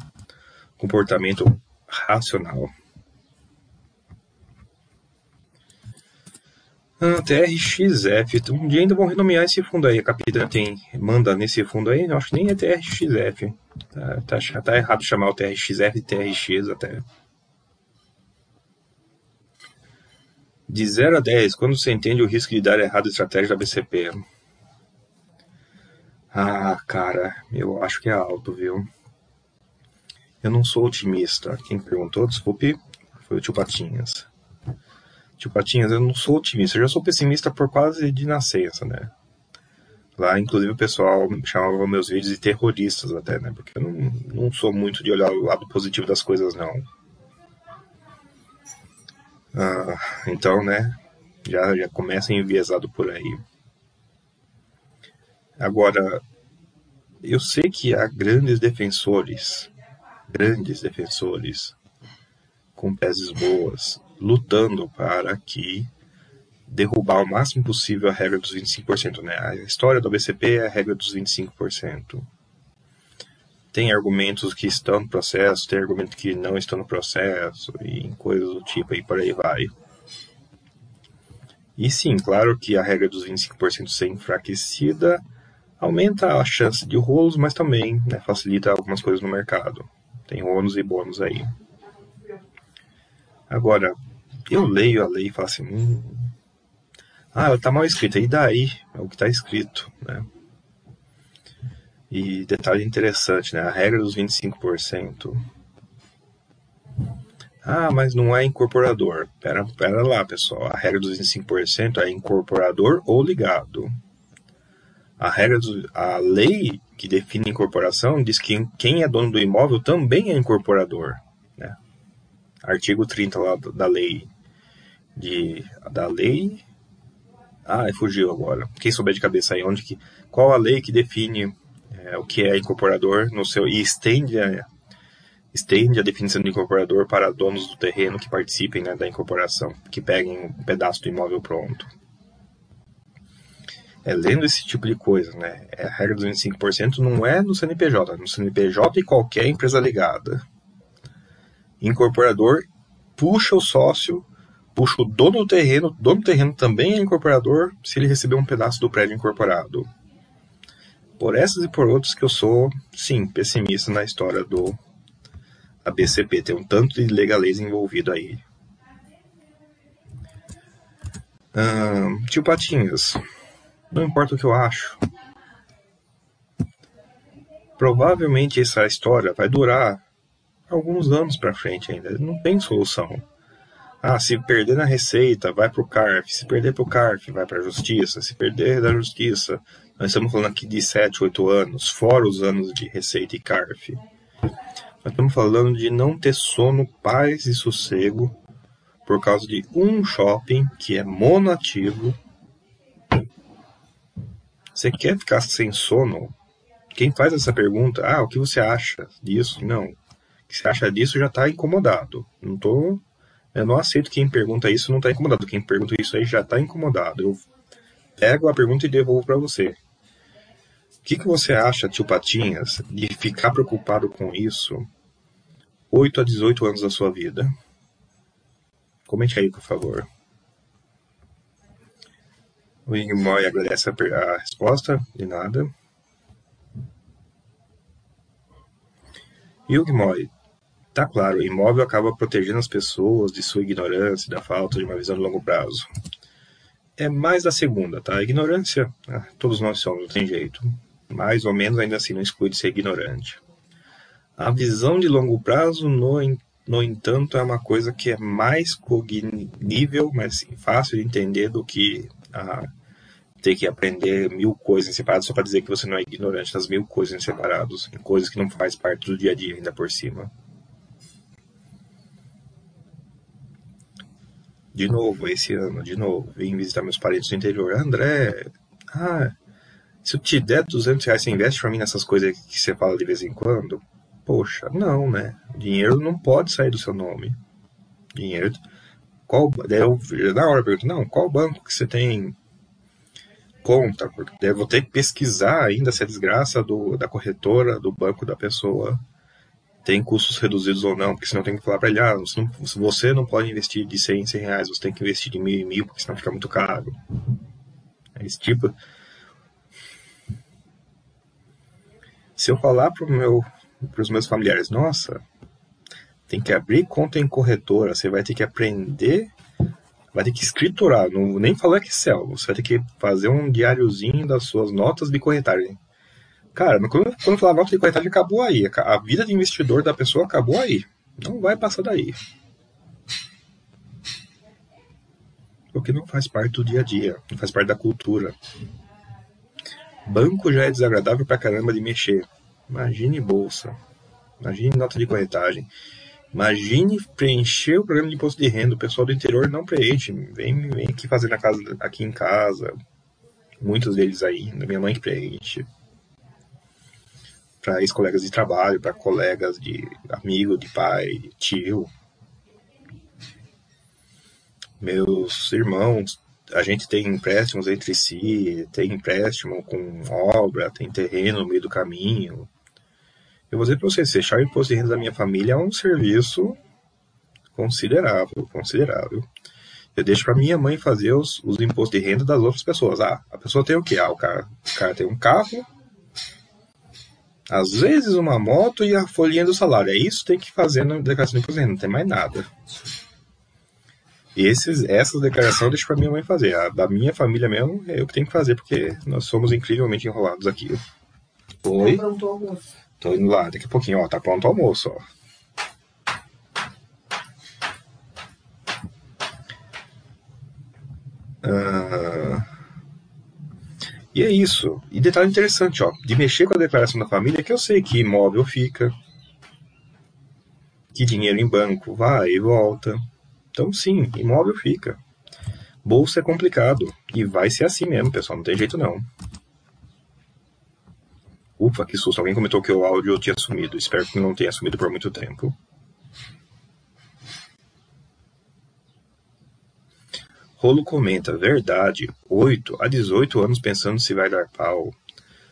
comportamento racional. Ah, TRXF. Um dia ainda vão renomear esse fundo aí. A capitã tem, manda nesse fundo aí. Eu acho que nem é TRXF. Tá, tá, tá errado chamar o TRXF de TRX até. De 0 a 10, quando você entende o risco de dar errado a estratégia da BCP? Ah, cara, eu acho que é alto, viu? Eu não sou otimista. Quem perguntou, desculpe, foi o tio Patinhas. Tio Patinhas, eu não sou otimista. Eu já sou pessimista por quase de nascença, né? Lá, inclusive, o pessoal chamava meus vídeos de terroristas até, né? Porque eu não, não sou muito de olhar o lado positivo das coisas, não. Ah, então, né? Já, já começa enviesado por aí. Agora, eu sei que há grandes defensores, grandes defensores, com peças boas, lutando para que derrubar o máximo possível a regra dos 25%. Né? A história do BCP é a regra dos 25%. Tem argumentos que estão no processo, tem argumentos que não estão no processo, e coisas do tipo, e por aí vai. E sim, claro que a regra dos 25% ser enfraquecida aumenta a chance de rolos, mas também né, facilita algumas coisas no mercado. Tem ônus e bônus aí. Agora, eu leio a lei e falo assim, hum, ah, ela está mal escrita, e daí? É o que está escrito, né? E detalhe interessante, né? A regra dos 25%. Ah, mas não é incorporador. Pera, pera lá, pessoal. A regra dos 25% é incorporador ou ligado. A regra do, a lei que define incorporação diz que quem é dono do imóvel também é incorporador. Né? Artigo 30 lá da lei de da lei ah, fugiu agora. Quem souber de cabeça aí onde que qual a lei que define é, o que é incorporador no seu e estende a, estende a definição de incorporador para donos do terreno que participem né, da incorporação, que peguem um pedaço do imóvel pronto é lendo esse tipo de coisa, né? É, a regra dos 25% não é no CNPJ, é no CNPJ e qualquer empresa ligada. Incorporador puxa o sócio, puxa o dono do terreno, dono do terreno também é incorporador se ele receber um pedaço do prédio incorporado. Por essas e por outras que eu sou, sim, pessimista na história do ABCP. Tem um tanto de legalês envolvido aí. Hum, tio Patinhas, não importa o que eu acho. Provavelmente essa história vai durar alguns anos para frente ainda. Não tem solução. Ah, se perder na receita, vai para o CARF. Se perder para o CARF, vai para a justiça. Se perder da justiça, nós estamos falando aqui de 7, 8 anos, fora os anos de receita e CARF. Nós estamos falando de não ter sono, paz e sossego por causa de um shopping que é monoativo. Você quer ficar sem sono? Quem faz essa pergunta, ah, o que você acha disso? Não. O que você acha disso já está incomodado. Não tô eu não aceito quem pergunta isso não está incomodado. Quem pergunta isso aí já está incomodado. Eu pego a pergunta e devolvo para você. O que, que você acha, tio Patinhas, de ficar preocupado com isso 8 a 18 anos da sua vida? Comente aí, por favor. O Igmoy agradece a, resposta, de nada. O Igmoy, Tá claro, o imóvel acaba protegendo as pessoas de sua ignorância, da falta de uma visão de longo prazo. É mais da segunda, tá? A ignorância, ah, todos nós somos, não tem jeito. Mais ou menos ainda assim não exclui de ser ignorante. A visão de longo prazo, no, no entanto, é uma coisa que é mais cognível, mais fácil de entender do que a ter que aprender mil coisas em separado só para dizer que você não é ignorante das mil coisas em separados, em coisas que não faz parte do dia a dia ainda por cima. De novo, esse ano, de novo, vim visitar meus parentes no interior. André, ah, se eu te der 200 reais, você investe pra mim nessas coisas que você fala de vez em quando? Poxa, não, né? Dinheiro não pode sair do seu nome. Dinheiro. Qual, daí eu, na hora eu pergunto, não, qual banco que você tem conta? Porque daí eu vou ter que pesquisar ainda se é desgraça do, da corretora, do banco da pessoa tem custos reduzidos ou não, porque senão tem que falar para ele, ah, você não, você não pode investir de 100 em 100 reais, você tem que investir de mil em mil, porque senão fica muito caro. Esse tipo. Se eu falar para meu, os meus familiares, nossa, tem que abrir conta em corretora, você vai ter que aprender, vai ter que escriturar, não, nem falar Excel, você vai ter que fazer um diáriozinho das suas notas de corretagem. Cara, quando, quando falar nota de corretagem, acabou aí. A vida de investidor da pessoa acabou aí. Não vai passar daí. Porque não faz parte do dia a dia, não faz parte da cultura. Banco já é desagradável pra caramba de mexer. Imagine bolsa. Imagine nota de corretagem. Imagine preencher o programa de imposto de renda. O pessoal do interior não preenche. Vem, vem aqui fazer na casa, aqui em casa. Muitos deles aí. Minha mãe que preenche para ex-colegas de trabalho, para colegas de amigo, de pai, de tio. Meus irmãos, a gente tem empréstimos entre si, tem empréstimo com obra, tem terreno no meio do caminho. Eu vou dizer para vocês, fechar o imposto de renda da minha família é um serviço considerável, considerável. Eu deixo para minha mãe fazer os, os impostos de renda das outras pessoas. Ah, a pessoa tem o quê? Ah, o cara, o cara tem um carro, às vezes uma moto e a folhinha do salário. É isso que tem que fazer na declaração de imposto não tem mais nada. Esses, essas declarações eu deixo pra minha mãe fazer. A da minha família mesmo é eu que tenho que fazer, porque nós somos incrivelmente enrolados aqui. Oi? Tá pronto o almoço. Tô indo lá, daqui a pouquinho, ó, tá pronto o almoço, ó. Uh... E é isso. E detalhe interessante, ó, de mexer com a declaração da família, que eu sei que imóvel fica, que dinheiro em banco vai e volta. Então, sim, imóvel fica. Bolsa é complicado. E vai ser assim mesmo, pessoal. Não tem jeito não. Ufa, que susto. Alguém comentou que o áudio tinha sumido. Espero que não tenha sumido por muito tempo. Rolo comenta, verdade, 8 a 18 anos pensando se vai dar pau.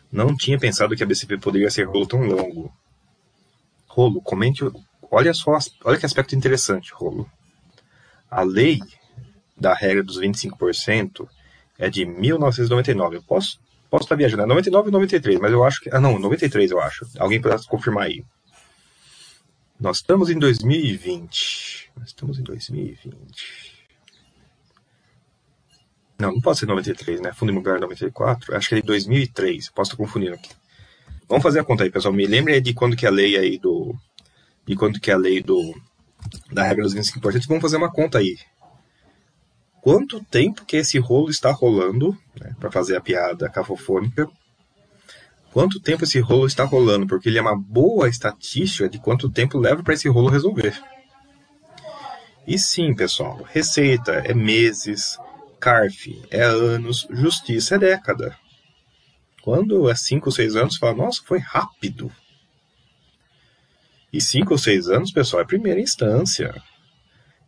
Não tinha pensado que a BCP poderia ser rolo tão longo. Rolo, comente, olha só, olha que aspecto interessante, Rolo. A lei da regra dos 25% é de 1999. Eu posso, posso estar viajando, é 99 ou 93, mas eu acho que, ah não, 93 eu acho. Alguém pode confirmar aí. Nós estamos em 2020. Nós estamos em 2020. Não, não pode ser 93, né? Fundo Imobiliário 94. Acho que é de 2003. Posso estar confundindo aqui. Vamos fazer a conta aí, pessoal. Me lembre aí de quando que a lei aí do de quanto que é a lei do, da regra dos 25%, vamos fazer uma conta aí. Quanto tempo que esse rolo está rolando, né, para fazer a piada cafofônica, quanto tempo esse rolo está rolando, porque ele é uma boa estatística de quanto tempo leva para esse rolo resolver. E sim, pessoal, receita é meses, CARF é anos, justiça é década. Quando é 5 ou 6 anos, você fala, nossa, foi rápido. E 5 ou 6 anos, pessoal, é primeira instância.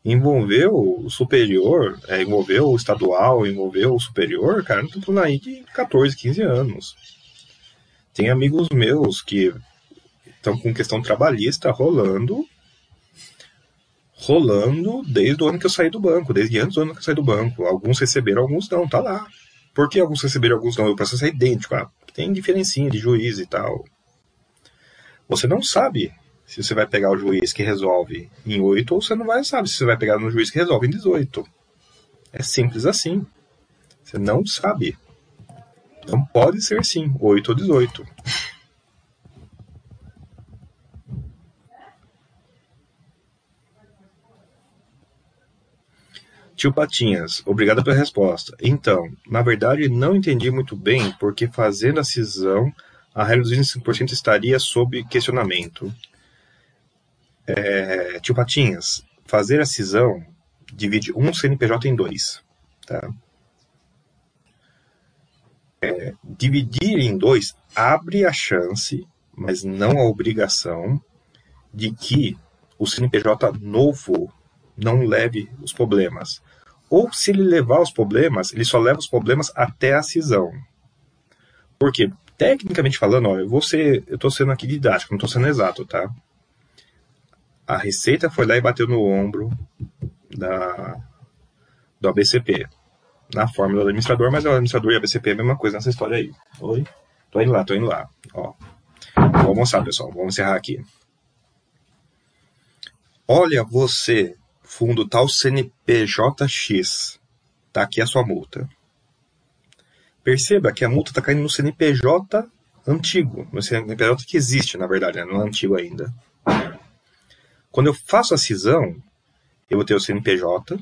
Envolveu o superior, é, envolveu o estadual, envolveu o superior, cara, não tô aí de 14, 15 anos. Tem amigos meus que estão com questão trabalhista rolando rolando desde o ano que eu saí do banco, desde antes do ano que eu saí do banco. Alguns receberam, alguns não, tá lá. Por que alguns receberam, alguns não? O processo é idêntico, ah, tem diferencinha de juiz e tal. Você não sabe se você vai pegar o juiz que resolve em 8 ou você não vai sabe se você vai pegar no juiz que resolve em 18. É simples assim. Você não sabe. Não pode ser sim, 8 ou 18. Tio Patinhas, obrigado pela resposta. Então, na verdade, não entendi muito bem porque fazendo a cisão, a regra dos 25% estaria sob questionamento. É, tio Patinhas, fazer a cisão divide um CNPJ em dois. Tá? É, dividir em dois abre a chance, mas não a obrigação, de que o CNPJ novo não leve os problemas. Ou se ele levar os problemas, ele só leva os problemas até a cisão. Porque, tecnicamente falando, ó, eu vou ser, eu tô sendo aqui didático, não estou sendo exato, tá? A Receita foi lá e bateu no ombro da, do ABCP, na fórmula do administrador, mas o administrador e o ABCP é a mesma coisa nessa história aí. Oi? Tô indo lá, tô indo lá. Ó. Vou mostrar, pessoal. Vamos encerrar aqui. Olha você fundo tal CNPJX. Tá aqui a sua multa. Perceba que a multa está caindo no CNPJ antigo, no CNPJ que existe, na verdade, né? não é antigo ainda. Quando eu faço a cisão, eu vou ter o CNPJ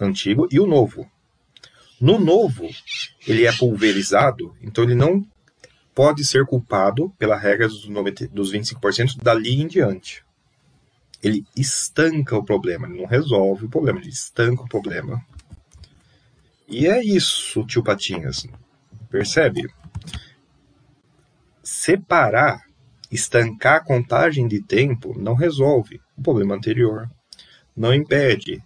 antigo e o novo. No novo, ele é pulverizado, então ele não pode ser culpado pela regra dos, 90, dos 25% dali em diante ele estanca o problema, ele não resolve o problema, ele estanca o problema. E é isso, tio Patinhas. Percebe? Separar, estancar a contagem de tempo não resolve o problema anterior. Não impede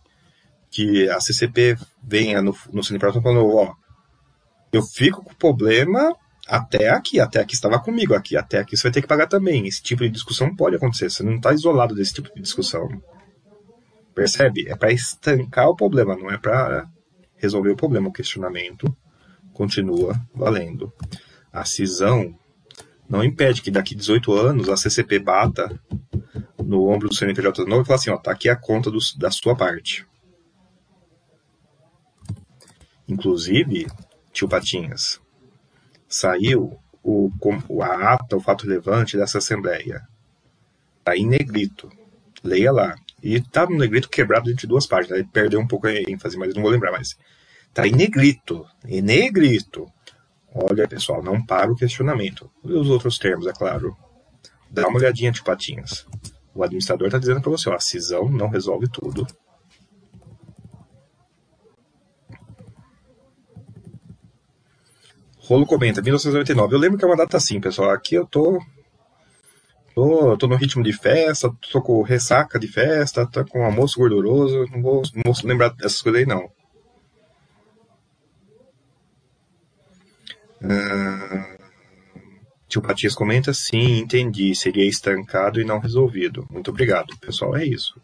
que a CCP venha no, no CNPJ falando, ó, eu fico com o problema até aqui, até aqui estava comigo, aqui, até aqui você vai ter que pagar também. Esse tipo de discussão pode acontecer, você não está isolado desse tipo de discussão. Percebe? É para estancar o problema, não é para resolver o problema. O questionamento continua valendo. A cisão não impede que daqui 18 anos a CCP bata no ombro do CNPJ novo e fala assim, ó, tá aqui a conta do, da sua parte. Inclusive, tio Patinhas, saiu o, a ata, o fato relevante dessa Assembleia. Está em negrito. Leia lá. E está no negrito quebrado entre duas páginas. Ele perdeu um pouco a ênfase, mas não vou lembrar mais. Está em negrito. Em negrito. Olha, pessoal, não para o questionamento. Os outros termos, é claro. Dá uma olhadinha de patinhas. O administrador está dizendo para você, ó, a cisão não resolve tudo. Rolo comenta, 1999. Eu lembro que é uma data assim, pessoal. Aqui eu tô. Tô, tô no ritmo de festa, tô com ressaca de festa, tô com almoço gorduroso. Não vou, não vou lembrar dessas coisas aí, não. Uh, tio Patias comenta, sim, entendi. Seria estancado e não resolvido. Muito obrigado. Pessoal, é isso.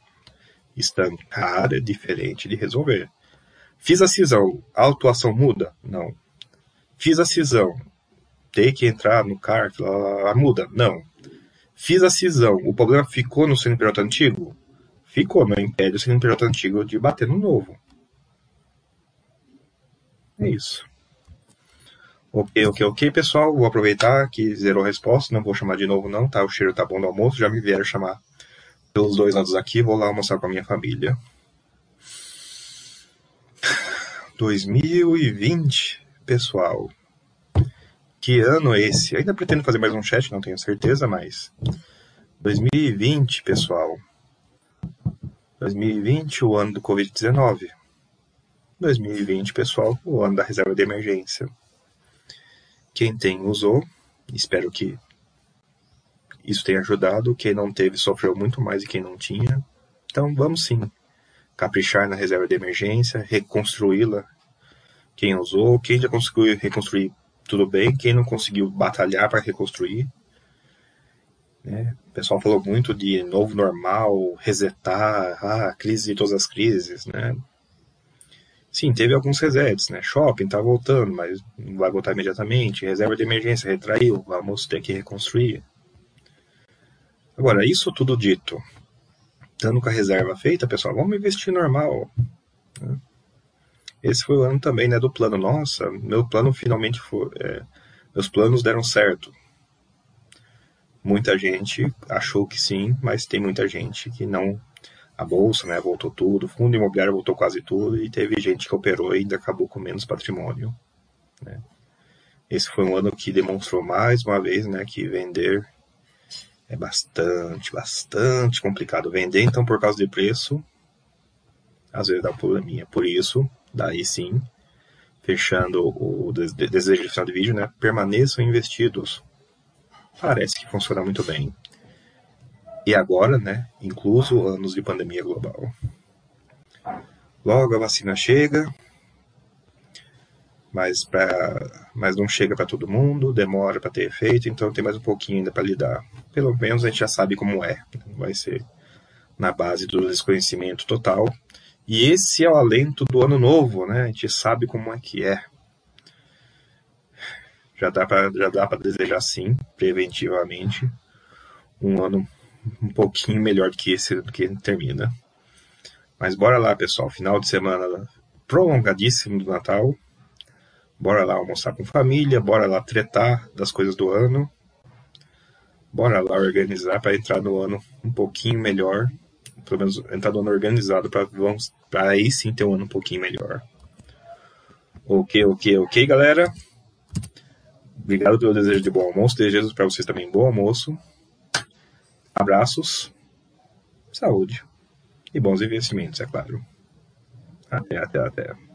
Estancar é diferente de resolver. Fiz a cisão. A autuação muda? Não. Fiz a cisão. Tem que entrar no CARF, muda? Não. Fiz a cisão. O problema ficou no CNPJ antigo? Ficou, não impede o CNPJ antigo de bater no novo. É isso. Ok, ok, ok, pessoal. Vou aproveitar que zerou a resposta. Não vou chamar de novo, não, tá? O cheiro tá bom do almoço. Já me vieram chamar pelos dois lados aqui, vou lá almoçar com a minha família. 2020, pessoal. Que ano é esse? ainda pretendo fazer mais um chat, não tenho certeza, mas 2020, pessoal. 2020, o ano do Covid-19. 2020, pessoal, o ano da reserva de emergência. Quem tem usou, espero que isso tenha ajudado. Quem não teve sofreu muito mais de quem não tinha. Então vamos sim caprichar na reserva de emergência, reconstruí-la. Quem usou, quem já conseguiu reconstruir, tudo bem. Quem não conseguiu batalhar para reconstruir. Né? O pessoal falou muito de novo normal, resetar, ah, crise de todas as crises, né? Sim, teve alguns resets, né? Shopping tá voltando, mas não vai voltar imediatamente. Reserva de emergência retraiu, vamos ter que reconstruir. Agora, isso tudo dito, estando com a reserva feita, pessoal, vamos investir normal. Né? Esse foi o ano também, né, do plano. Nossa, meu plano finalmente foi. É, meus planos deram certo. Muita gente achou que sim, mas tem muita gente que não. A bolsa, né, voltou tudo, o fundo imobiliário voltou quase tudo, e teve gente que operou e ainda acabou com menos patrimônio. Né? Esse foi um ano que demonstrou mais uma vez, né, que vender é bastante, bastante complicado vender, então por causa de preço, às vezes dá um probleminha. Por isso, daí sim, fechando o desejo de final de vídeo, né? Permaneçam investidos. Parece que funciona muito bem. E agora, né? Incluso anos de pandemia global. Logo a vacina chega, mas, pra, mas não chega para todo mundo, demora para ter efeito, então tem mais um pouquinho ainda para lidar. Pelo menos a gente já sabe como é, vai ser na base do desconhecimento total. E esse é o alento do ano novo, né? A gente sabe como é que é. Já dá para desejar sim, preventivamente, um ano um pouquinho melhor do que esse do que termina. Mas bora lá, pessoal, final de semana prolongadíssimo do Natal Bora lá almoçar com família, bora lá tretar das coisas do ano. Bora lá organizar para entrar no ano um pouquinho melhor. Pelo menos entrar no ano organizado para aí sim ter um ano um pouquinho melhor. Ok, ok, ok, galera. Obrigado pelo desejo de bom almoço. Desejo para vocês também bom almoço. Abraços, saúde e bons investimentos, é claro. Até, até, até.